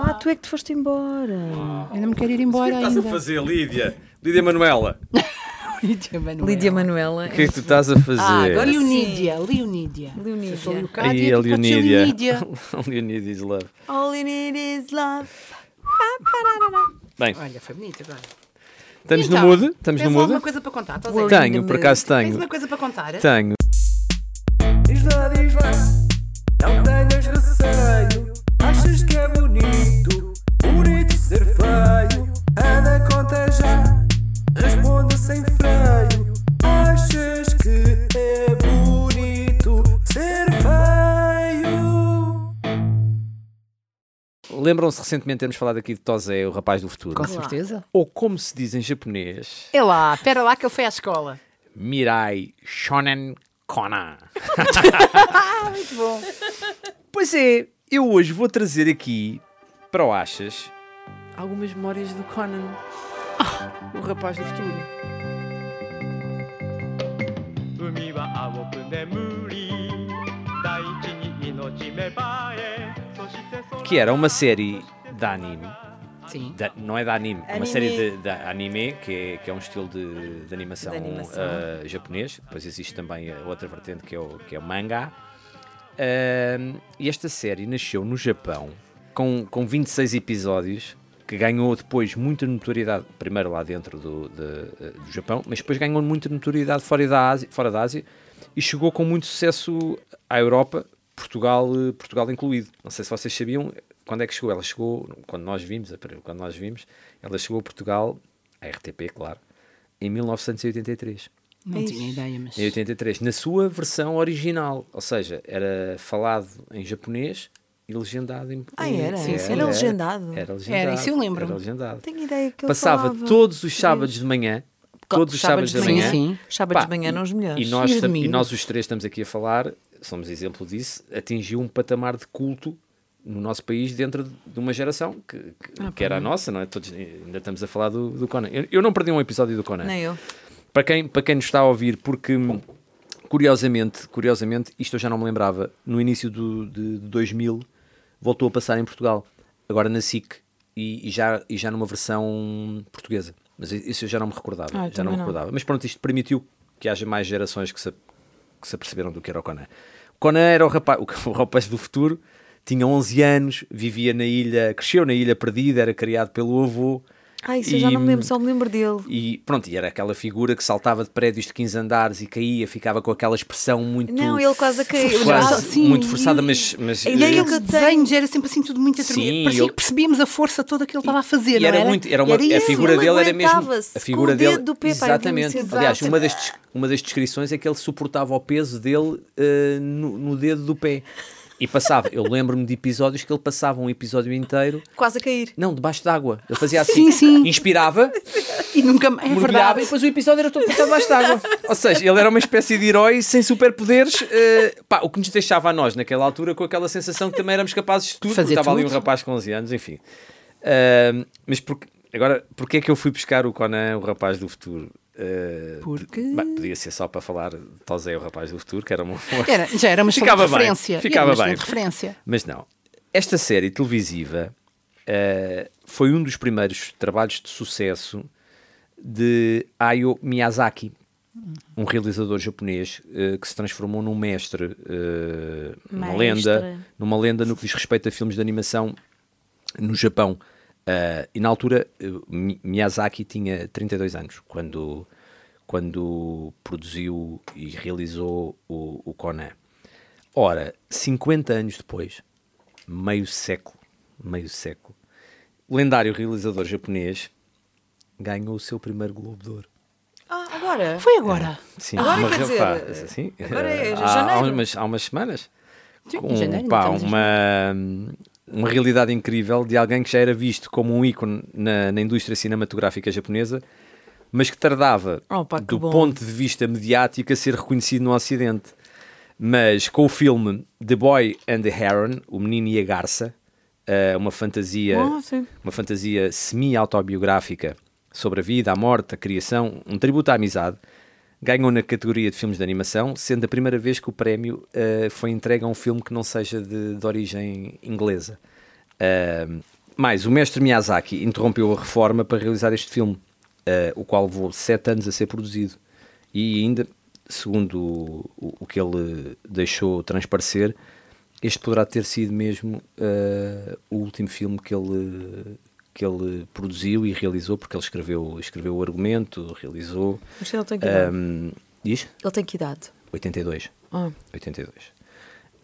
Ah, tu é que te foste embora. Eu não me quero ir embora estás ainda. a fazer, Lídia? Lídia Manuela, Lídia Manuela. Lídia Manuela. o que é que tu estás a fazer? Ah, agora. Leonídia, Leonídia. Leonídia. Eu sou Leocádia, a podes ser Leonídia. Leonídia. Leonídia is love. All you need is love. Bem, Olha, foi bonito agora. estamos Então, no mood? Estamos no tens mood? alguma coisa para contar? Estás a ver? Tenho, por acaso Tens tenho. uma coisa para contar? Tenho. Lembram-se recentemente de termos falado aqui de Tozé, o rapaz do futuro? Com certeza. Ou como se diz em japonês, É lá, espera lá que ele foi à escola. Mirai Shonen Kona. Muito bom. Pois é, eu hoje vou trazer aqui para o Achas algumas memórias do Conan, o rapaz do futuro. Que era uma série de anime, Sim. da- não é de anime, é uma Anime. série de, de anime, que é, que é um estilo de, de animação, De animação. ah, japonês. Depois existe também a outra vertente que é o, que é o manga. Ahm, e esta série nasceu no Japão com, com 26 episódios que ganhou depois muita notoriedade, primeiro lá dentro do, de- do Japão, mas depois ganhou muita notoriedade fora da, Ásia, fora da Ásia e chegou com muito sucesso à Europa, Portugal, eh, Portugal incluído. Não sei se vocês sabiam quando é que chegou. Ela chegou, quando nós vimos, quando nós vimos, ela chegou a Portugal, a RTP, claro, em 1983. Não tinha ideia, mas. Em 83, na sua versão original, ou seja, era falado em japonês e legendado em Ah, era? Sim, sim. Era legendado? Era legendado. Era, isso eu lembro-me. Era legendado. Tenho ideia que ele Passava falava. todos os sábados de manhã, todos os sábados de manhã. Sim, sim. Os sábados Pá, de manhã eram os melhores. E nós, E e nós os três estamos aqui a falar, somos exemplo disso, atingiu um patamar de culto no nosso país dentro de uma geração que, que, Ah, que era a nossa, não é? Todos, ainda estamos a falar do, do Conan. Eu, eu não perdi um episódio do Conan. Nem eu. Para quem, para quem nos está a ouvir, porque curiosamente, curiosamente, isto eu já não me lembrava, no início do, de, de 2000 voltou a passar em Portugal, agora na SIC e, e já, e já numa versão portuguesa. Mas isso eu já não me recordava. Ah, já não me não. recordava. Mas pronto, isto permitiu que haja mais gerações que se, que se aperceberam do que era o Conan. O Conan era o rapaz, o, rapaz do futuro, tinha 11 anos, vivia na ilha, cresceu na ilha perdida, era criado pelo avô. Ah, isso eu já não me E- lembro, só me lembro dele. E pronto, e era aquela figura que saltava de prédios de 15 andares e caía, ficava com aquela expressão muito. Não, ele quase a cair. quase Ah, sim, muito forçada, e- mas. mas A ideia que eu desenhos era sempre assim tudo muito atremido. Sim, Parecia eu- que percebíamos a força toda que ele estava a fazer, e não era era? muito, era uma, a isso. figura ele dele era mesmo. A figura com o dele. dedo do pé, exatamente. eu vi-me Aliás, uma das, uma das descrições é que ele suportava o peso dele eh, no, no dedo do pé. E passava, eu lembro-me de episódios que ele passava um episódio inteiro, Quase a cair. não, debaixo d'água. Ele fazia assim, Sim, sim. inspirava, E nunca mais. É mergulhava e depois o episódio era todo passado debaixo d'água. Ou seja, ele era uma espécie de herói sem superpoderes, eh, pá, o que nos deixava a nós naquela altura com aquela sensação que também éramos capazes de tudo, Fazer porque estava ali um tudo. rapaz com 11 anos, enfim. Ahm, mas porque, agora, porquê é que eu fui buscar o Conan, o rapaz do futuro? Ah, Porque- bem, podia ser só para falar de Tosé, o rapaz do futuro, que era uma. Era, já era uma excelente Ficava bem, referência. ficava Era uma bem. referência. Mas não. Esta série televisiva eh, foi um dos primeiros trabalhos de sucesso de Hayao Miyazaki, um realizador japonês eh, que se transformou num mestre, eh, uma Mestre. lenda, numa lenda no que diz respeito a filmes de animação no Japão. Eh, e na altura Mi- Miyazaki tinha 32 anos quando, quando produziu e realizou o, o Conan. Ora, 50 anos depois, meio século, meio século, lendário realizador japonês ganhou o seu primeiro Globo de Ouro. Ah, agora? Foi agora. Sim, Agora, uma quer dizer, pá, assim, agora é há, janeiro. há, umas, há umas semanas. Sim, Com, em janeiro, pá, em uma, uma realidade incrível de alguém que já era visto como um ícone na, na indústria cinematográfica japonesa, mas que tardava, Oh, pá, que do bom. ponto de vista mediático, a ser reconhecido no Ocidente. Mas com o filme The Boy and the Heron, O Menino e a Garça, eh, uma fantasia sim. uma fantasia semi-autobiográfica sobre a vida, a morte, a criação, um tributo à amizade, ganhou na categoria de filmes de animação, sendo a primeira vez que o prémio eh, foi entregue a um filme que não seja de, de origem inglesa. Ahm, mais, o mestre Miyazaki interrompeu a reforma para realizar este filme, eh, o qual levou sete anos a ser produzido. E ainda, segundo o, o- o que ele deixou transparecer, este poderá ter sido mesmo eh, o último filme que ele, que ele produziu e realizou, porque ele escreveu, escreveu o argumento, realizou. Mas ele tem que idade? Um, diz? Ele tem que idade? 82. Ah, 82.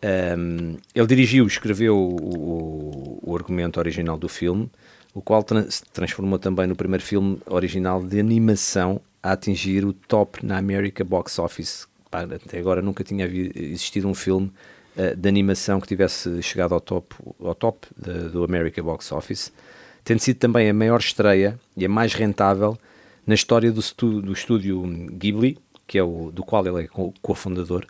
Um, ele dirigiu, escreveu o, o- argumento original do filme, o qual tran- se transformou também no primeiro filme original de animação a atingir o top na America Box Office. Até agora nunca tinha existido um filme eh, de animação que tivesse chegado ao top, ao top da- do America Box Office, tendo sido também a maior estreia e a mais rentável na história do, estu- do estúdio Ghibli, que é o do qual ele é co- cofundador,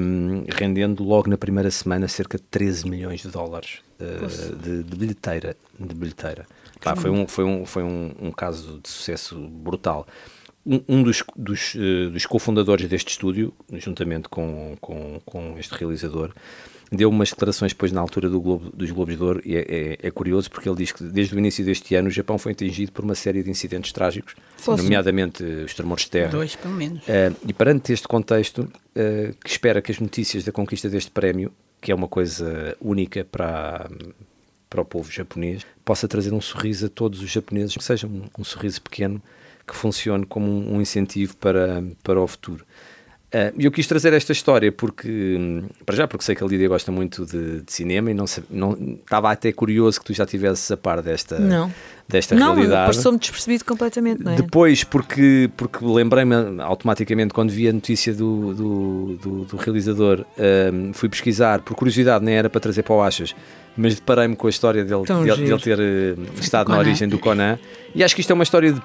um, rendendo logo na primeira semana cerca de 13 milhões de dólares uh, de, de bilheteira. De bilheteira. Pá, foi um, foi um, foi um, um caso de sucesso brutal. Um, um dos, dos, eh, dos cofundadores deste estúdio, juntamente com, com, com este realizador, deu umas declarações depois na altura do Globo, dos Globos de Ouro e é, é- é curioso porque ele diz que desde o início deste ano o Japão foi atingido por uma série de incidentes trágicos, Sim. nomeadamente eh, os tremores de terra, Dois, pelo menos. Uh, e perante este contexto, uh, que espera que as notícias da conquista deste prémio, que é uma coisa única para, para o povo japonês, possa trazer um sorriso a todos os japoneses, que seja um, um sorriso pequeno, que funcione como um, um incentivo para, para o futuro. E eu quis trazer esta história porque, hum, para já, porque sei que a Lídia gosta muito de, de cinema e não, não estava até curioso que tu já estivesses a par desta, Não. desta não, realidade. passou-me despercebido completamente, não é? Depois, porque, porque lembrei-me automaticamente quando vi a notícia do, do, do- do realizador, hum, fui pesquisar, por curiosidade, nem era para trazer para o Achas, mas deparei-me com a história dele, dele, dele ter hum, estado na origem do Conan. E acho que isto é uma história de,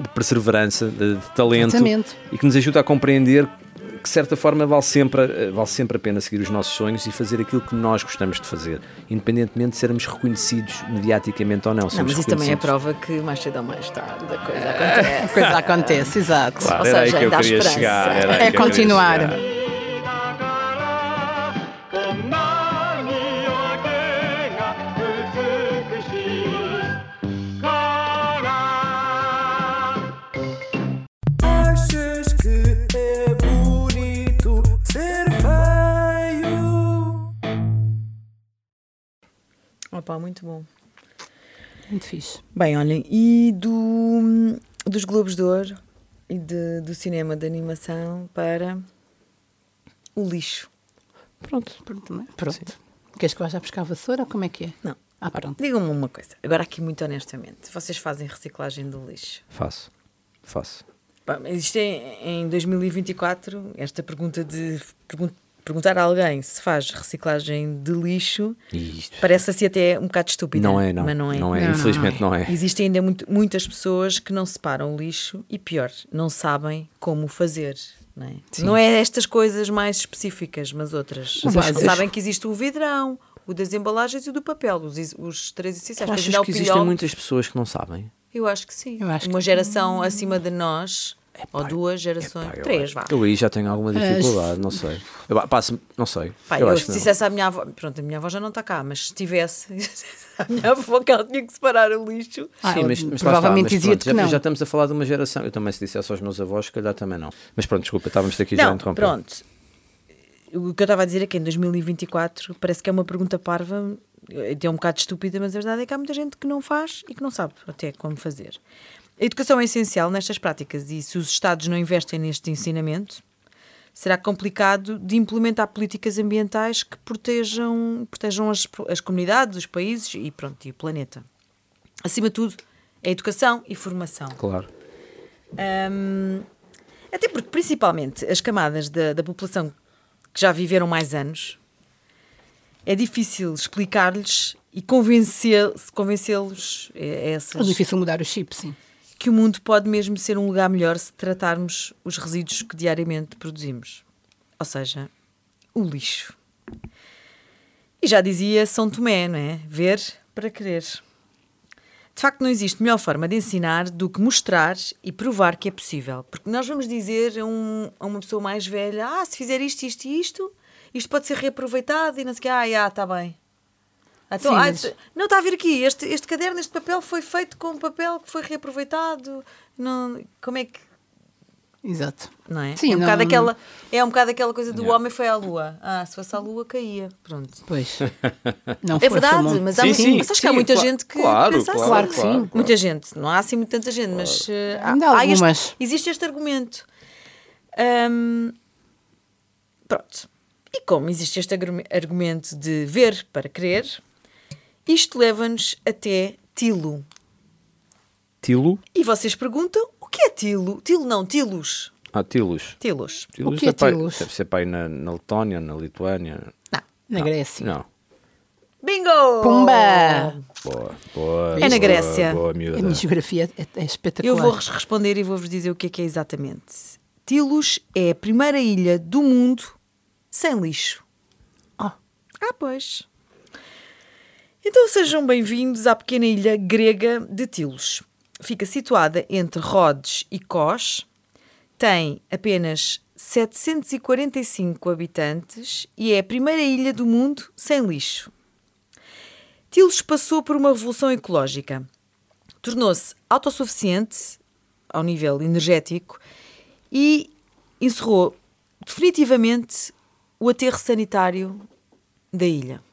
de perseverança, de, de talento Exatamente. e que nos ajuda a compreender de certa forma vale sempre, a- vale sempre a pena seguir os nossos sonhos e fazer aquilo que nós gostamos de fazer, independentemente de sermos reconhecidos mediaticamente ou não. Não, mas isso também é prova que mais cedo ou mais tarde a coisa acontece. A coisa acontece, exato. Claro, Ou seja, que eu dá queria esperança. chegar. É que eu queria continuar. Opa, muito bom. Muito fixe. Bem, olhem, e do, dos Globos de Ouro e de- do cinema de animação para o lixo. Pronto. Pronto. não é? Pronto. Queres que eu vá já buscar a vassoura ou como é que é? Não. Ah, pronto. Digam-me uma coisa, agora aqui muito honestamente, vocês fazem reciclagem do lixo? Faço, faço. Mas Isto é em 2024, esta pergunta de pergun- perguntar a alguém se faz reciclagem de lixo isto parece assim até um bocado estúpida. não é, não. Mas não é. Não, não Infelizmente não é. Existem ainda muito- muitas pessoas que não separam o lixo e, pior, não sabem como fazer. Não é, não é estas coisas mais específicas, mas outras. Mas sabem que existe o vidrão, o das embalagens e o do papel, os, os três essenciais. Achas que existem muitas pessoas que não sabem? Eu acho que sim. Acho Uma que- geração acima de nós, ou duas gerações, Pá, eu três, vá. Eu aí já tenho alguma dificuldade, não sei. Eu, passo, não sei. Pá, eu eu, acho se que não. dissesse à minha avó, pronto, a minha avó já não está cá, mas se tivesse, a minha avó que ela tinha que separar o lixo. Ah, Sim, mas, mas provavelmente pronto, que já, não. já estamos a falar de uma geração. Eu também se dissesse aos meus avós, se calhar também não. Mas pronto, desculpa, estávamos aqui já a Não, interromper. pronto. O que eu estava a dizer é que em 2024 parece que é uma pergunta parva, é um bocado estúpida, mas a verdade é que há muita gente que não faz e que não sabe até como fazer. A educação é essencial nestas práticas e se os Estados não investem neste ensinamento, será complicado de implementar políticas ambientais que protejam, protejam as, as comunidades, os países e, pronto, e o planeta. Acima de tudo, é educação e formação. Claro. Hum, até porque, principalmente, as camadas da, da população que já viveram mais anos, é difícil explicar-lhes e convencer- convencê-los a É essas, difícil mudar o chip, sim. Que o mundo pode mesmo ser um lugar melhor se tratarmos os resíduos que diariamente produzimos. Ou seja, o lixo. E já dizia São Tomé, não é? Ver para querer. De facto, não existe melhor forma de ensinar do que mostrar e provar que é possível. Porque nós vamos dizer a, um- a uma pessoa mais velha: ah, se fizer isto, isto e isto, isto pode ser reaproveitado e não sei o quê, ah, já, está bem. Então, Sim, ah, mas- Não, está a vir aqui. Este, este caderno, este papel foi feito com papel que foi reaproveitado. Não, como é que. Exato. Não é? Sim, é, um bocado não- aquela, é um bocado aquela coisa do Yeah. homem foi à lua. Ah, se fosse à lua, caía. Pronto. Pois. Não É verdade, mas, há Sim, muito, sim, mas acho que há sim, muita claro, gente que claro, pensa assim. claro, Claro que sim. claro. Muita gente, não há assim muito tanta gente, mas eh, há- há há este- algumas. existe este argumento. Pronto. E como existe este argumento de ver para crer, isto leva-nos até Tilo. Tilo? E vocês perguntam, o que é Tilo? Tilo não, Tilos. Ah, Tilos. Tilos. Tilos que é pai- Tilos? Deve ser pai na, na Letónia, na Lituânia. Não. Na Grécia. Não. Bingo! Pumba! Boa, boa. É na boa, Grécia. Boa, A miúda. minha geografia é, é espetacular. Eu vou-vos responder e vou-vos dizer o que é que é exatamente. Tilos é a primeira ilha do mundo sem lixo. Oh. Ah, pois. Então sejam bem-vindos à pequena ilha grega de Tilos. Fica situada entre Rhodes e Kos, tem apenas 745 habitantes e é a primeira ilha do mundo sem lixo. Tilos passou por uma revolução ecológica. Tornou-se autossuficiente ao nível energético e encerrou definitivamente o aterro sanitário da ilha.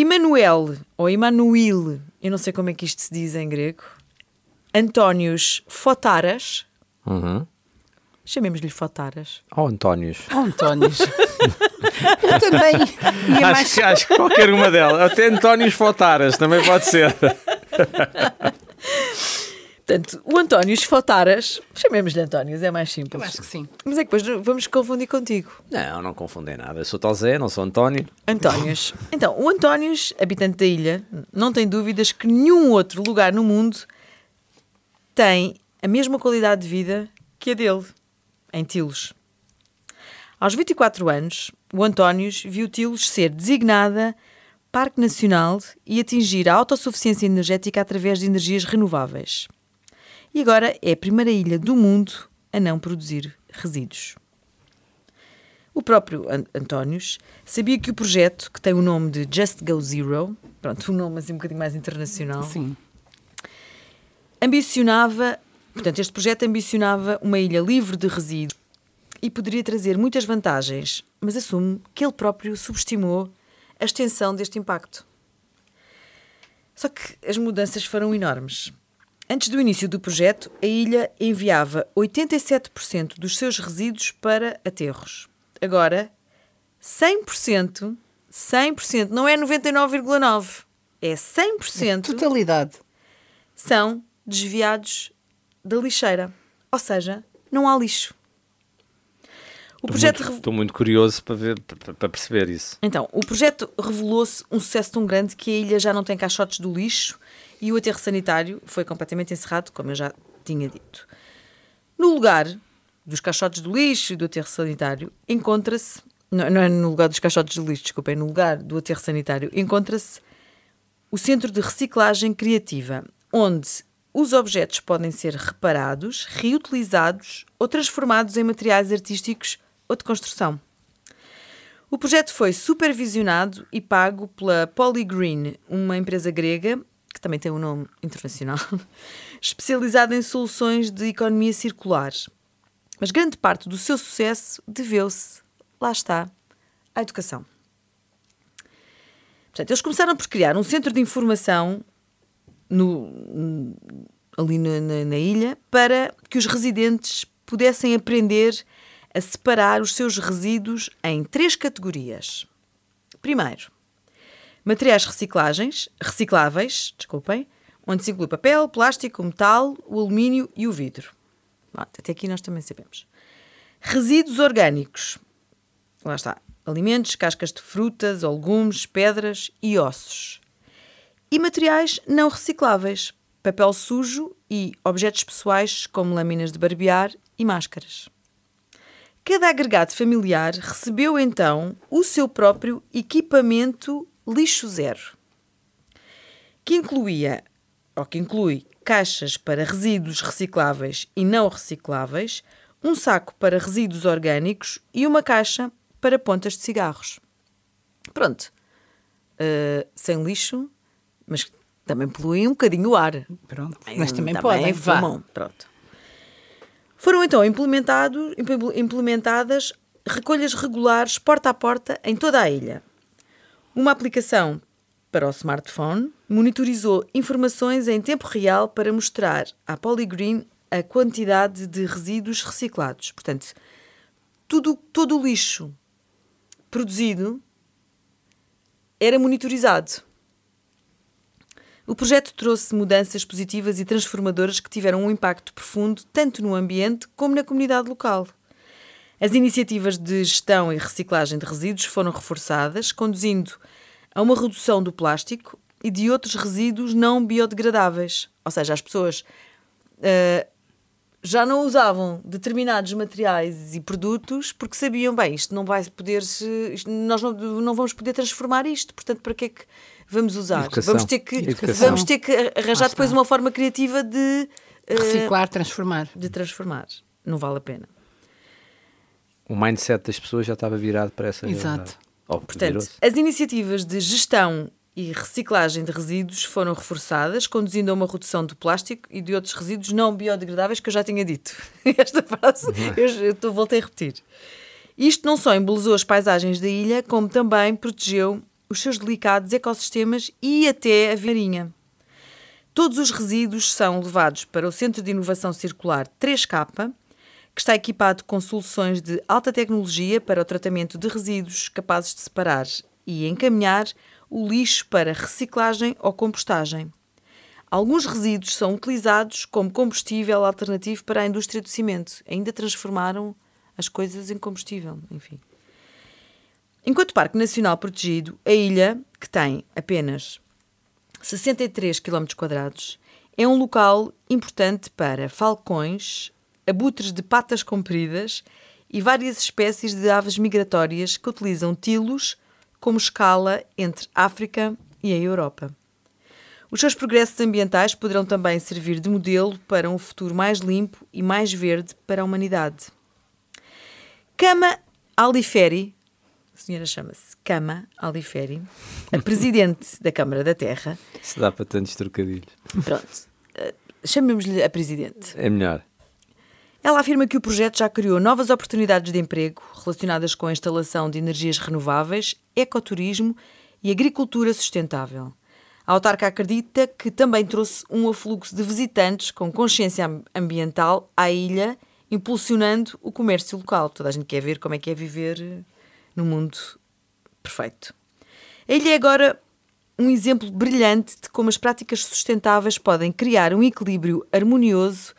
Emanuel, ou Emanuel, eu não sei como é que isto se diz em grego, Antónios Fotaras, Uhum. chamemos-lhe Fotaras, Oh, Antónios. Oh, Antónios. eu também mais. Acho, que- acho que qualquer uma delas. Até Antónios Fotaras também pode ser. Portanto, o Antónios Fotaras, chamemos-lhe Antónios, é mais simples. Eu acho que sim. Mas é que depois vamos confundir contigo. Não, não confundem nada. Eu sou tal Zé, não sou António. Antónios. Então, o Antónios, habitante da ilha, não tem dúvidas que nenhum outro lugar no mundo tem a mesma qualidade de vida que a dele, em Tilos. Aos 24 anos, o Antónios viu Tilos ser designada Parque Nacional e atingir a autossuficiência energética através de energias renováveis. E agora é a primeira ilha do mundo a não produzir resíduos. O próprio An- Antónios sabia que o projeto, que tem o nome de Just Go Zero, pronto, um nome assim um bocadinho mais internacional, Sim. ambicionava, portanto, este projeto ambicionava uma ilha livre de resíduos e poderia trazer muitas vantagens, mas assume que ele próprio subestimou a extensão deste impacto. Só que as mudanças foram enormes. Antes do início do projeto, a ilha enviava 87% dos seus resíduos para aterros. Agora, 100%, 100%, não é 99,9%, é 100% Totalidade. são desviados da lixeira. Ou seja, não há lixo. O projeto, Estou muito, estou muito curioso para, ver, para, perceber isso. então, o projeto revelou-se um sucesso tão grande que a ilha já não tem caixotes do lixo e o aterro sanitário foi completamente encerrado, como eu já tinha dito. No lugar dos caixotes do lixo e do aterro sanitário, encontra-se. Não, não é no lugar dos caixotes do lixo, desculpa, é no lugar do aterro sanitário, encontra-se o Centro de Reciclagem Criativa, onde os objetos podem ser reparados, reutilizados ou transformados em materiais artísticos ou de construção. O projeto foi supervisionado e pago pela Polygreen, uma empresa grega, que também tem um nome internacional, especializada em soluções de economia circular. Mas grande parte do seu sucesso deveu-se, lá está, à educação. Portanto, eles começaram por criar um centro de informação no- ali na, na- na ilha para que os residentes pudessem aprender a separar os seus resíduos em três categorias. Primeiro, materiais reciclagens, recicláveis, desculpem, onde se inclui papel, plástico, metal, o alumínio e o vidro. Até aqui nós também sabemos. Resíduos orgânicos, lá está, alimentos, cascas de frutas, legumes, pedras e ossos. E materiais não recicláveis, papel sujo e objetos pessoais como lâminas de barbear e máscaras. Cada agregado familiar recebeu então o seu próprio equipamento lixo zero, que incluía, ou que inclui, caixas para resíduos recicláveis e não recicláveis, um saco para resíduos orgânicos e uma caixa para pontas de cigarros. Pronto, eh, sem lixo, mas também poluem um bocadinho o ar. Pronto. Mas também, podem. vá. Pronto. Foram então implementadas recolhas regulares porta a porta em toda a ilha. Uma aplicação para o smartphone monitorizou informações em tempo real para mostrar à Polygreen a quantidade de resíduos reciclados. Portanto, tudo, todo o lixo produzido era monitorizado. O projeto trouxe mudanças positivas e transformadoras que tiveram um impacto profundo tanto no ambiente como na comunidade local. As iniciativas de gestão e reciclagem de resíduos foram reforçadas, conduzindo a uma redução do plástico e de outros resíduos não biodegradáveis. Ou seja, as pessoas eh, já não usavam determinados materiais e produtos porque sabiam, bem, isto não vai poder, se- nós não, não vamos poder transformar isto, portanto, para que é que vamos usar? Educação. Vamos ter que, Educação. vamos ter que arranjar Lá depois uma forma criativa de, eh, Reciclar, transformar. de transformar. Não vale a pena. O mindset das pessoas já estava virado para essa Exato. Oh, Portanto, as iniciativas de gestão e reciclagem de resíduos foram reforçadas, conduzindo a uma redução do plástico e de outros resíduos não biodegradáveis que eu já tinha dito. Esta frase eu, eu tô- voltei a repetir. Isto não só embelezou as paisagens da ilha, como também protegeu os seus delicados ecossistemas e até a marinha. Todos os resíduos são levados para o Centro de Inovação Circular 3K, que está equipado com soluções de alta tecnologia para o tratamento de resíduos capazes de separar e encaminhar o lixo para reciclagem ou compostagem. Alguns resíduos são utilizados como combustível alternativo para a indústria do cimento. Ainda transformaram as coisas em combustível, enfim. Enquanto Parque Nacional protegido, a ilha, que tem apenas 63 km é um local importante para falcões, abutres de patas compridas e várias espécies de aves migratórias que utilizam tilos como escala entre África e a Europa. Os seus progressos ambientais poderão também servir de modelo para um futuro mais limpo e mais verde para a humanidade. Cama Aliferi, a senhora chama-se Cama Aliferi, a presidente da Câmara da Terra, Se dá para tantos trocadilhos. Pronto. eh, Chamemos-lhe a Presidente. É melhor. Ela afirma que o projeto já criou novas oportunidades de emprego relacionadas com a instalação de energias renováveis, ecoturismo e agricultura sustentável. A autarca acredita que também trouxe um afluxo de visitantes com consciência am- ambiental à ilha, impulsionando o comércio local. Toda a gente quer ver como é que é viver eh, no mundo perfeito. A ilha é agora um exemplo brilhante de como as práticas sustentáveis podem criar um equilíbrio harmonioso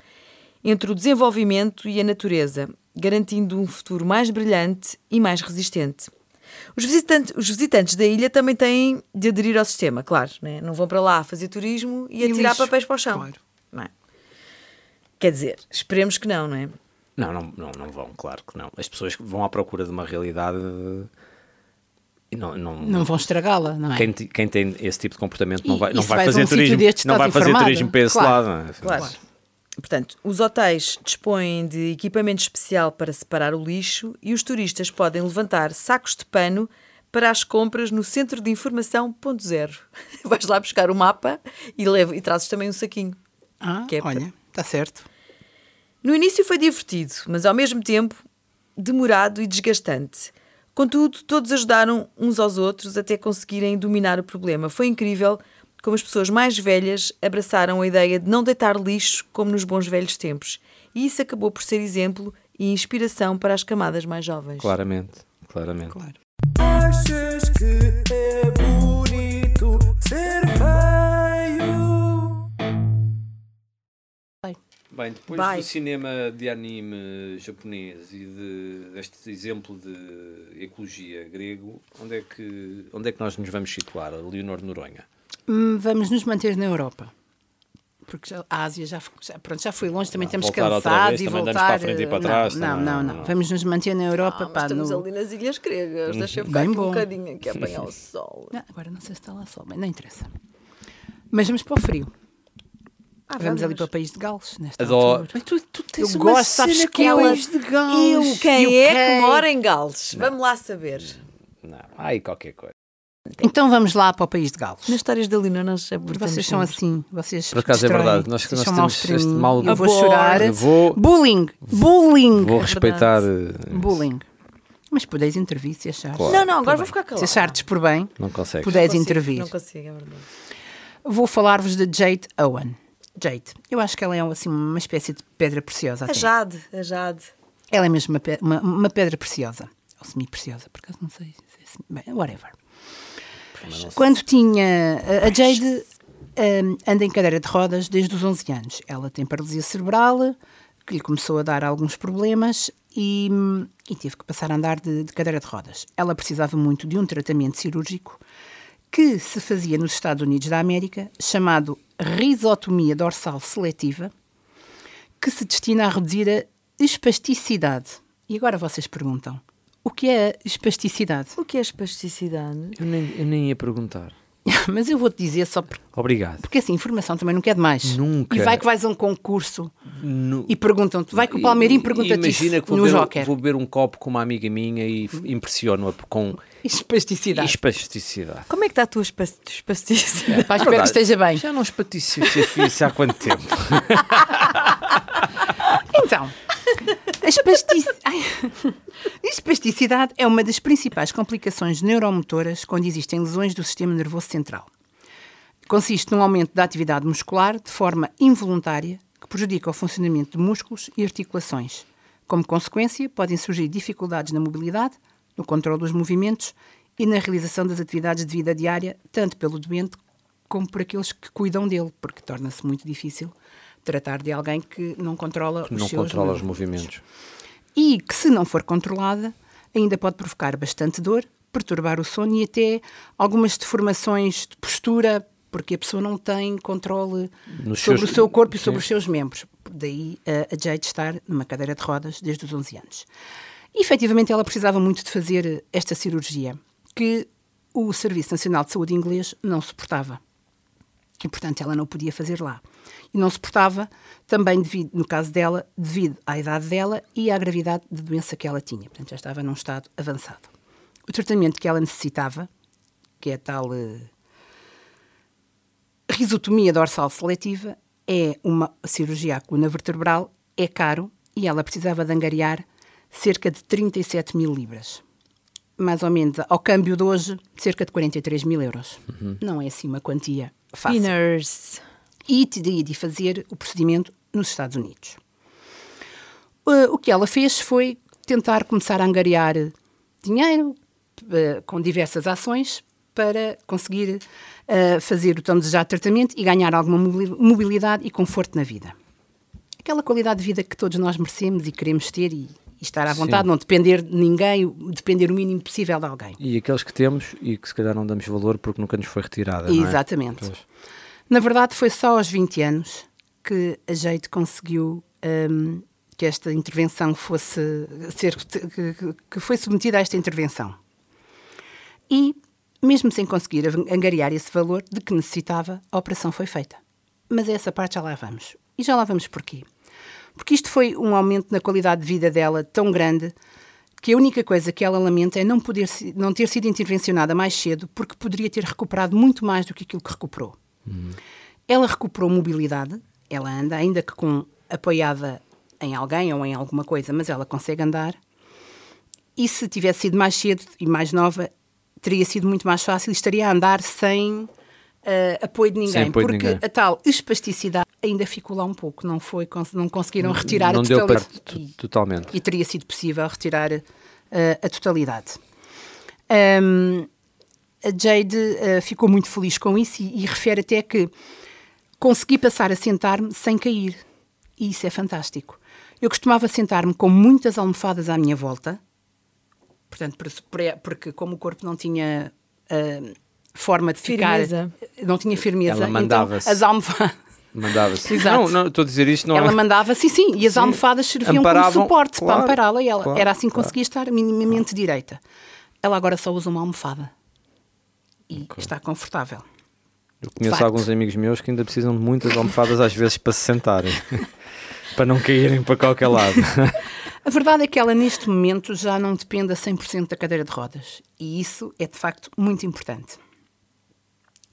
entre o desenvolvimento e a natureza, garantindo um futuro mais brilhante e mais resistente. Os visitantes, os visitantes da ilha também têm de aderir ao sistema, claro, né? não vão para lá fazer turismo e, E atirar lixo, papéis para o chão. claro. É? Quer dizer, esperemos que não, não é? Não, não, não, não vão, claro que não. As pessoas vão à procura de uma realidade e não, não, Não vão estragá-la, não é? quem, quem tem esse tipo de comportamento não vai, e não vai fazer um turismo, não vai estás fazer informado. turismo para esse Claro. lado. é? Claro. Portanto, os hotéis dispõem de equipamento especial para separar o lixo e os turistas podem levantar sacos de pano para as compras no Centro de Informação Ponto Zero. Vais lá buscar o mapa e, leva, e trazes também um saquinho. Ah, Que é olha, está certo. No início foi divertido, mas ao mesmo tempo demorado e desgastante. Contudo, todos ajudaram uns aos outros até conseguirem dominar o problema. Foi incrível como as pessoas mais velhas abraçaram a ideia de não deitar lixo como nos bons velhos tempos. E isso acabou por ser exemplo e inspiração para as camadas mais jovens. Claramente, claramente. Claro. Achas que é bonito ser feio? Bem, depois Vai. do cinema de anime japonês e de, deste exemplo de ecologia grego, onde é, que, onde é que nós nos vamos situar, Leonor Noronha? Hum, Vamos nos manter na Europa. Porque já- a Ásia já, já, pronto, já foi longe, também Ah, estamos cansados vez, e voltar. para a frente e para eh, trás, Não, não, não, não, não. Vamos nos manter na Europa. Ah, pá, estamos no- ali nas Ilhas Gregas. Deixa eu ficar Bem aqui um bom. bocadinho aqui a apanhar o sol. Não, agora não sei se está lá sol, mas não interessa. Mas vamos para o frio. Ah, Vamos ali para o país de Gales, nesta Adoro. altura. Mas tu, tu tens Eu uma gosto, sabes que ela- o país de Gales. Eu, quem UK. é que mora em Gales? Vamos lá saber. Não, há aí qualquer coisa. Então vamos lá para o país de Gales. Nas histórias da Lina nós abordamos Vocês são assim, vocês Por acaso é verdade, nós- nós temos este mal- Eu vou chorar. Eu vou- Bullying, bullying, Vou É respeitar. eh, bullying. Mas podeis intervir se achares. Claro. Não, não, agora vou ficar Se calada. achardes por bem, Não consegue. pudeis Não consigo, intervir. Não consigo, é verdade. Vou falar-vos de Jade Owen. Jade, eu acho que ela é assim, uma espécie de pedra preciosa. A até. Jade, a Jade. Ela é mesmo uma, uma, uma pedra preciosa. Ou semi-preciosa, por acaso não sei. se é semi- Bem, whatever. Quando tinha. a- A Jade hum, anda em cadeira de rodas desde os 11 anos. Ela tem paralisia cerebral, que lhe começou a dar alguns problemas e, hum, e teve que passar a andar de, de cadeira de rodas. Ela precisava muito de um tratamento cirúrgico que se fazia nos Estados Unidos da América, chamado risotomia dorsal seletiva, que se destina a reduzir a espasticidade. E agora vocês perguntam: o que é a espasticidade? O que é espasticidade? Eu nem, eu nem ia perguntar. Mas eu vou-te dizer só porque, Obrigado. porque assim, informação também não quer demais. Nunca. E vai que vais a um concurso No- e perguntam-te, vai que o Palmeirinho pergunta-te Imagina que vou no beber, Joker. vou beber um copo com uma amiga minha e impressiono-a com Espasticidade. espasticidade. Como é que está a tua espa- espasticidade? Pá, espero que esteja bem. Já não espatiço isso há quanto tempo? Então, a espasticidade é uma das principais complicações neuromotoras quando existem lesões do sistema nervoso central. Consiste num aumento da atividade muscular de forma involuntária que prejudica o funcionamento de músculos e articulações. Como consequência, podem surgir dificuldades na mobilidade, no controle dos movimentos e na realização das atividades de vida diária, tanto pelo doente como por aqueles que cuidam dele, porque torna-se muito difícil tratar de alguém que não controla os não seus controla os movimentos movimentos. e que, se não for controlada, ainda pode provocar bastante dor, perturbar o sono e até algumas deformações de postura, porque a pessoa não tem controle Nos sobre seus- o seu corpo e sobre Sim. os seus membros. Daí a, a Jade estar numa cadeira de rodas desde os 11 anos. E, efetivamente, ela precisava muito de fazer esta cirurgia, que o Serviço Nacional de Saúde inglês não suportava e portanto ela não podia fazer lá. E não suportava também devido, no caso dela, devido à idade dela e à gravidade de doença que ela tinha. Portanto, já estava num estado avançado. O tratamento que ela necessitava, que é a tal eh, risotomia dorsal seletiva, é uma cirurgia à coluna vertebral, é caro e ela precisava de angariar cerca de 37 mil libras. Mais ou menos, ao câmbio de hoje, cerca de 43 mil euros. Não é assim uma quantia fácil e teria de fazer o procedimento nos Estados Unidos. Uh, o que ela fez foi tentar começar a angariar dinheiro uh, com diversas ações para conseguir uh, fazer o tão desejado tratamento e ganhar alguma mobili- mobilidade e conforto na vida. Aquela qualidade de vida que todos nós merecemos e queremos ter e, e estar à vontade, não depender de ninguém, depender o mínimo possível de alguém. E aqueles que temos e que se calhar não damos valor porque nunca nos foi retirada. é? Exatamente. Pois. Na verdade, foi só aos 20 anos que a Jeito conseguiu hum, que esta intervenção fosse ser que, que- foi submetida a esta intervenção. E, mesmo sem conseguir angariar esse valor de que necessitava, a operação foi feita. Mas essa parte já lá vamos. E já lá vamos porquê? Porque isto foi um aumento na qualidade de vida dela tão grande que a única coisa que ela lamenta é não, poder, não ter sido intervencionada mais cedo, porque poderia ter recuperado muito mais do que aquilo que recuperou. Ela recuperou mobilidade, ela anda, ainda que com apoiada em alguém ou em alguma coisa, mas ela consegue andar. E se tivesse sido mais cedo e mais nova, teria sido muito mais fácil e estaria a andar sem eh, apoio de ninguém, apoio de porque ninguém. a tal espasticidade ainda ficou lá um pouco, não foi, não conseguiram retirar não a deu para totalidade. totalmente. E teria sido possível retirar eh, a totalidade. Ahm, a Jade eh, ficou muito feliz com isso e, e refere até que consegui passar a sentar-me sem cair. E isso é fantástico. Eu costumava sentar-me com muitas almofadas à minha volta, portanto, por- por- porque como o corpo não tinha ah, forma de Firmeza. ficar, não tinha firmeza, Ela então mandava-se. as almofadas. Mandava-se. Exato. Não, não, estou a dizer isto, não Ela é. mandava, sim, sim, e as Sim. almofadas serviam Amparavam, como suporte claro, para ampará-la e ela claro, era assim que claro. conseguia estar minimamente direita. Ela agora só usa uma almofada e está confortável. Eu conheço Facto. alguns amigos meus que ainda precisam de muitas almofadas às vezes para se sentarem. para não caírem para qualquer lado. A verdade é que ela neste momento já não depende a 100% da cadeira de rodas e isso é de facto muito importante.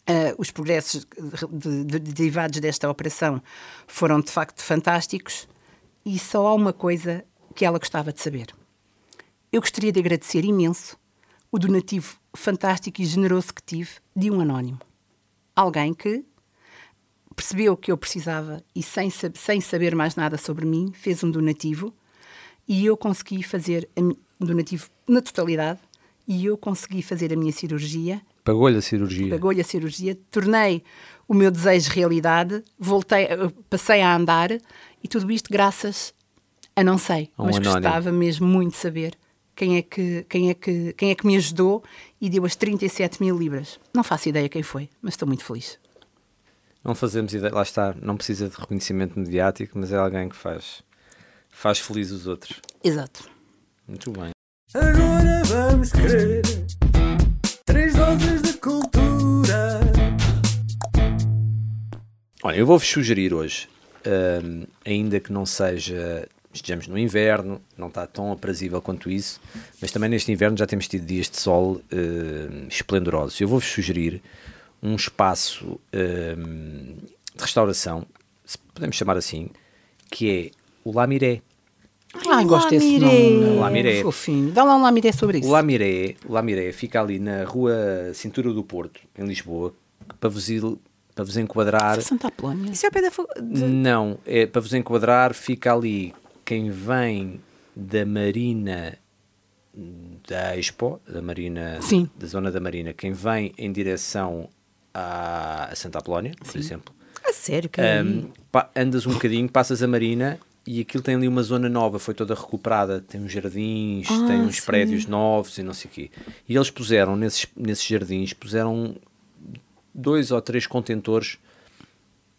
Ah, os progressos de- de- de- derivados desta operação foram de facto fantásticos e só há uma coisa que ela gostava de saber. Eu gostaria de agradecer imenso o donativo fantástico e generoso que tive de um anónimo. Alguém que percebeu que eu precisava e sem, sem saber mais nada sobre mim, fez um donativo e eu consegui fazer um donativo na totalidade e eu consegui fazer a minha cirurgia Pagou-lhe a cirurgia. pagou-lhe a cirurgia, tornei o meu desejo realidade, voltei, eh, passei a andar e tudo isto graças a não sei, um mas anónimo. gostava mesmo muito de saber quem é, que, quem, é que, quem é que me ajudou e deu as 37 mil libras. Não faço ideia quem foi, mas estou muito feliz. Não fazemos ideia, lá está, não precisa de reconhecimento mediático, mas é alguém que faz, faz feliz os outros. Exato. Muito bem. Agora vamos querer três doses de cultura. Olha, eu vou-vos sugerir hoje, hum, ainda que não seja, estejamos no inverno, não está tão aprazível quanto isso, mas também neste inverno já temos tido dias de sol hum, esplendorosos. Eu vou-vos sugerir um espaço hum, de restauração, se podemos chamar assim, que é o Lamiré. Ai, gosto desse Lamiré. nome. Lamiré. Fofinho. Dá lá um lamiré sobre isso. O Lamiré, o Lamiré fica ali na rua Cintura do Porto, em Lisboa, para vos, ir- para vos enquadrar... Santa Apolónia. Isso é ao pé da. fo- de- Não, é, para vos enquadrar, fica ali quem vem da Marina da Expo, da Marina, Sim. da zona da Marina, quem vem em direção à a Santa Apolónia, por exemplo, A sério, que é um, andas um bocadinho, passas a Marina e aquilo tem ali uma zona nova, foi toda recuperada, tem uns jardins, Ah, tem uns sim. prédios novos e não sei o quê. E eles puseram nesses, nesses jardins, puseram dois ou três contentores,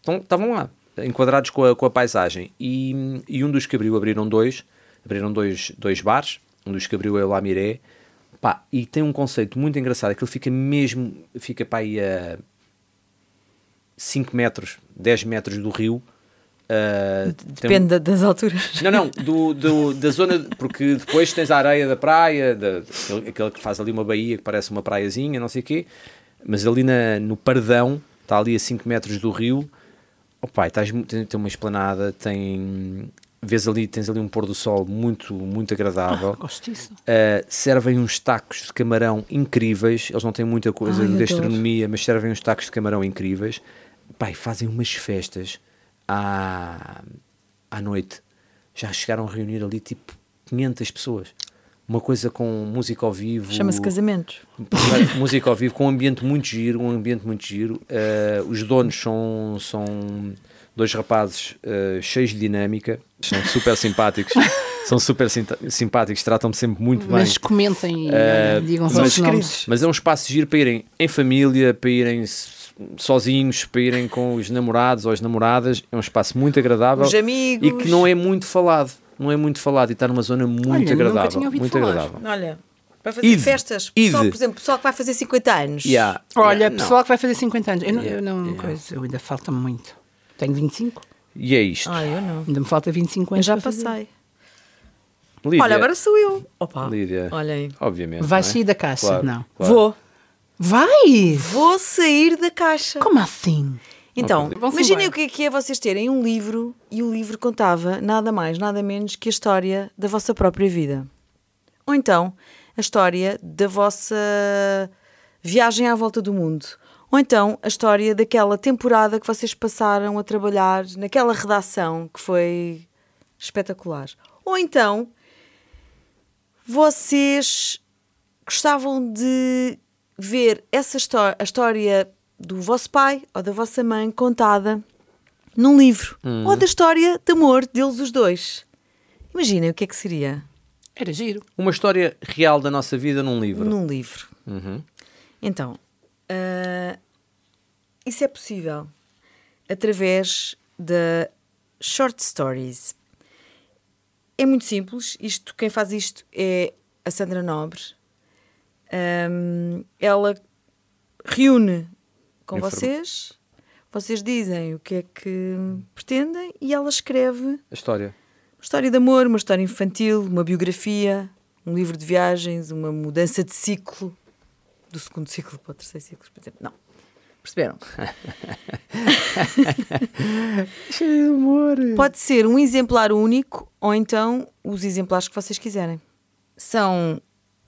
então, estavam lá, enquadrados com a, com a paisagem. E, e um dos que abriu, abriram dois, abriram dois, dois bares, um dos que abriu é o Lamiré, pá, e tem um conceito muito engraçado, ele fica mesmo, fica para aí a 5 metros, 10 metros do rio. Ah, tem um- Depende da- das alturas. não, não, do, do- da zona, porque depois tens a areia da praia, da, aquele, aquele que faz ali uma baía que parece uma praiazinha, não sei o quê, mas ali na, no Pardão, está ali a 5 metros do rio, pai, estás, tem, tem uma esplanada, tem, vês ali, tens ali um pôr do sol muito, muito agradável. Gosto disso. Uh, servem uns tacos de camarão incríveis. Eles não têm muita coisa Ai, de gastronomia, mas servem uns tacos de camarão incríveis. Pai, fazem umas festas à, à noite. Já chegaram a reunir ali tipo 500 pessoas. Uma coisa com música ao vivo. Chama-se casamentos. música ao vivo, com um ambiente muito giro, um ambiente muito giro. Uh, os donos são, são dois rapazes uh, cheios de dinâmica, são super simpáticos, são super simpáticos, tratam-me sempre muito bem. Mas comentem e Eh, digam os mas- vossos nomes. Mas é um espaço giro para irem em família, para irem sozinhos, para irem com os namorados ou as namoradas. É um espaço muito agradável Os amigos. e que não é muito falado. Não é muito falado e está numa zona muito Olha, nunca agradável. tinha ouvido Muito falar. agradável. Olha, para fazer Ide. festas. Ide. Pessoal, por exemplo, pessoal que vai fazer 50 anos. Yeah. Olha, Yeah, não. pessoal que vai fazer 50 anos. Eu não, Yeah, eu não yeah. coisa, eu ainda falta-me muito. Tenho 25, E é isto. Ah, eu não. ainda me falta 25 Eu anos. já para fazer. passei. Lídia, Olha, agora sou eu. Opa. Lídia, Olhem. obviamente. Não é? sair da caixa? Claro, Não. claro. Vou. Vai! Vou sair da caixa. Como assim? Então, imaginem o que é, que é vocês terem um livro e o livro contava nada mais, nada menos que a história da vossa própria vida. Ou então, a história da vossa viagem à volta do mundo. Ou então, a história daquela temporada que vocês passaram a trabalhar naquela redação que foi espetacular. Ou então, vocês gostavam de ver essa história, a história do vosso pai ou da vossa mãe contada num livro ou da história de amor deles os dois. Imaginem o que é que seria Era giro. Uma história real da nossa vida num livro. num livro. Uhum. Então, ah, isso é possível através da short stories. É muito simples. Isto, quem faz isto é a Sandra Nobre. Ahm, ela reúne com Informa- vocês, vocês dizem o que é que pretendem e ela escreve A história. uma história de amor, uma história infantil, uma biografia, um livro de viagens, uma mudança de ciclo, do segundo ciclo para o terceiro ciclo, por exemplo. Não. Perceberam? Cheio de humor. Pode ser um exemplar único ou então os exemplares que vocês quiserem. São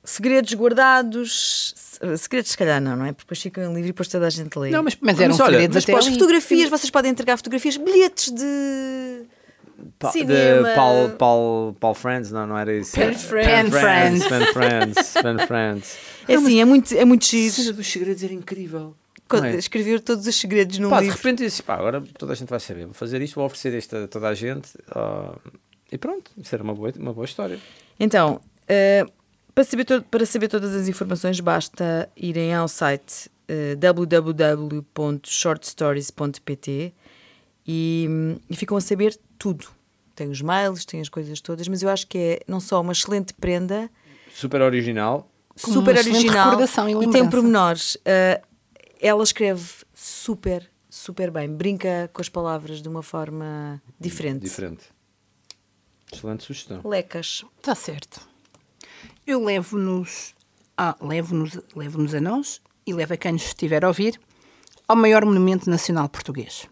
segredos guardados. se- Segredos, se calhar, não, não é? Porque depois ficam em livro e depois toda a gente lê. Não, mas, Mas eram mas olha, segredos mas até Depois ali. fotografias, vocês podem entregar fotografias, bilhetes de. Pa- cinema. De Paul, Paul, Paul Friends, não, não era isso. Pen Friends. Pen Friends. Pen Friends. Pen Friends. É assim, é muito, é muito A cena giro. dos segredos era incrível. Quando é? Escrever todos os segredos num Pá, de livro. repente disse, pá, agora toda a gente vai saber, vou fazer isto, vou oferecer isto a toda a gente ah, e pronto, isso era uma boa, uma boa história. Então, eh, para, saber to- para saber todas as informações, basta irem ao site eh, www.shortstories.pt e, e ficam a saber tudo. Tem os mails, tem as coisas todas, mas eu acho que é não só uma excelente prenda, Super original, super original recordação e tem lembrança. pormenores. Eh, ela escreve super, super bem, brinca com as palavras de uma forma diferente. diferente. Excelente sugestão. Lecas. Está certo. Eu levo-nos ah, levo-nos levo-nos a nós e levo a quem nos estiver a ouvir ao maior monumento nacional português.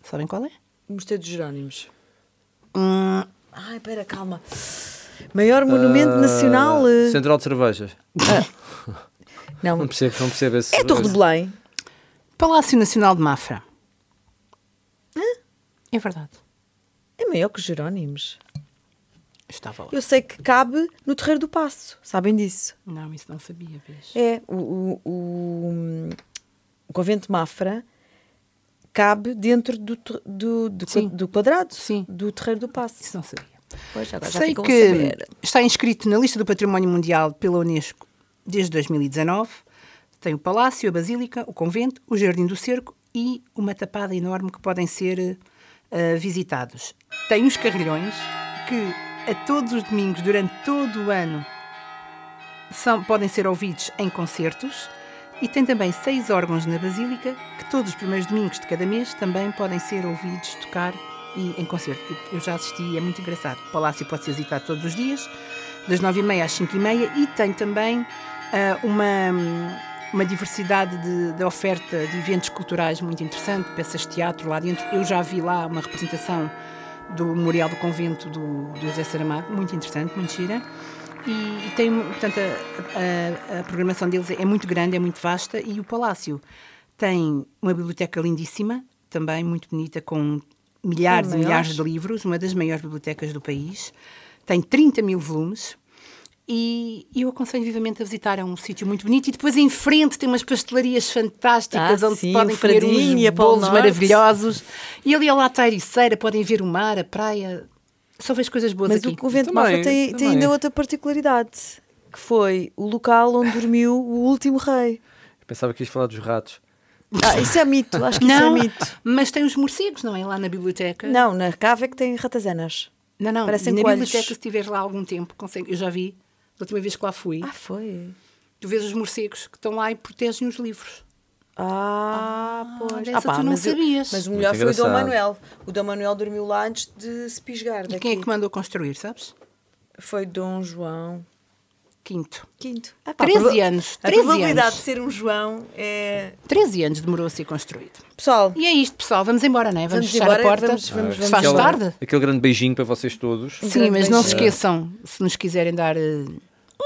Sabem qual é? Mosteiro dos Jerónimos. Hum, Ai, pera, calma. Maior monumento nacional. eh, Central de Cervejas. Não Não, percebo, não percebo esse. é a Torre de Belém. Palácio Nacional de Mafra. É verdade. É maior que os Jerónimos. Estava lá. Eu sei que cabe no Terreiro do Passo. Sabem disso? Não, isso não sabia, vês? É, o, o, o, o convento de Mafra cabe dentro do, do, do, Sim. do quadrado Sim. do Terreiro do Passo. Isso não sabia. Pois, agora já Sei a que saber. está inscrito na lista do Património Mundial pela Unesco desde 2019. Tem o Palácio, a Basílica, o Convento, o Jardim do Cerco e uma tapada enorme que podem ser eh, visitados. Tem uns carrilhões que a todos os domingos, durante todo o ano, são, podem ser ouvidos em concertos. E tem também seis órgãos na Basílica que todos os primeiros domingos de cada mês também podem ser ouvidos tocar e em concerto. Eu- já assisti é muito engraçado. O Palácio pode ser visitado todos os dias, das nove e meia às cinco e meia e tem também ah, uma, uma diversidade de, de oferta de eventos culturais muito interessante, peças de teatro lá dentro. Eu já vi lá uma representação do Memorial do Convento do, do José Saramago, muito interessante, muito gira. E, e tem, portanto, a, a- a programação deles é muito grande, é muito vasta e o Palácio tem uma biblioteca lindíssima, também muito bonita, com milhares e milhares de livros, uma das maiores bibliotecas do país. Tem 30 mil volumes e eu aconselho vivamente a visitar. É um sítio muito bonito. E depois em frente tem umas pastelarias fantásticas Ah, onde sim, se podem comer uns e bolos maravilhosos. E ali ao lado está a Ericeira, podem ver o mar, a praia. Só vejo coisas boas Mas aqui. o convento Mafra tem, tem ainda outra particularidade, que foi o local onde dormiu o último rei. Pensava que ias falar dos ratos. Ah, isso é mito, acho que Não, isso é mito. mas tem os morcegos, não é? Lá na biblioteca. Não, na cave é que tem ratazanas. não. não. parecem na coelhos. biblioteca, se estiveres lá algum tempo, consegue... eu já vi, da última vez que lá fui, Ah, foi. tu vês os morcegos que estão lá e protegem os livros. Ah, pois. dessa pá, tu não mas, eu- sabias. mas o Muito melhor foi o Dom. Manuel. O Dom Manuel dormiu lá antes de se pisgar E daqui. quem é que mandou construir, sabes? Foi Dom João Quinto. V. Ah, 13 anos, A 13 probabilidade anos. de ser um João é... 13 anos demorou a ser construído. Pessoal, E é isto, pessoal. Vamos embora, não é? Vamos, Vamos fechar embora, a porta. vamos- vamos- Se vamos faz tarde. Aquele grande beijinho para vocês todos. Sim, mas não se beijinho. esqueçam, se nos quiserem dar eh,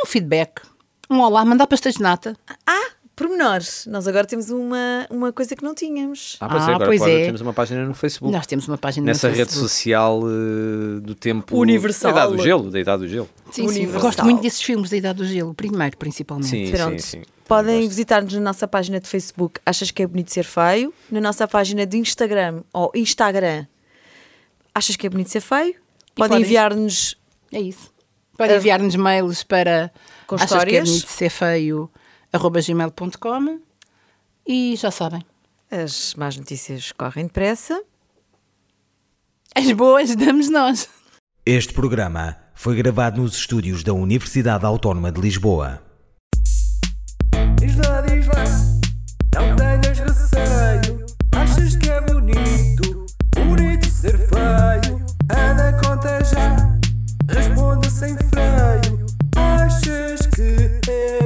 um feedback, um olá, mandar pastéis de nata. ah, pormenores. Nós agora temos uma, uma coisa que não tínhamos. Ah, pois Ah, é, agora pois pode- é. temos uma página no Facebook. Nós temos uma página Nessa no rede Facebook. social eh, do tempo. Universal. Da idade do gelo, da idade do gelo. Sim, sim. Gosto muito desses filmes da Idade do Gelo, o primeiro, principalmente. Sim, Pronto. sim, sim. Podem visitar-nos na nossa página de Facebook Achas que é bonito ser feio? Na nossa página de Instagram ou Instagram Achas que é bonito ser feio? Podem podem- enviar-nos É isso. Podem enviar-nos mails para com achas que é ser feio, arroba gmail.com e já sabem. As más notícias correm depressa. As boas damos nós. Este programa foi gravado nos estúdios da Universidade Autónoma de Lisboa. Yeah.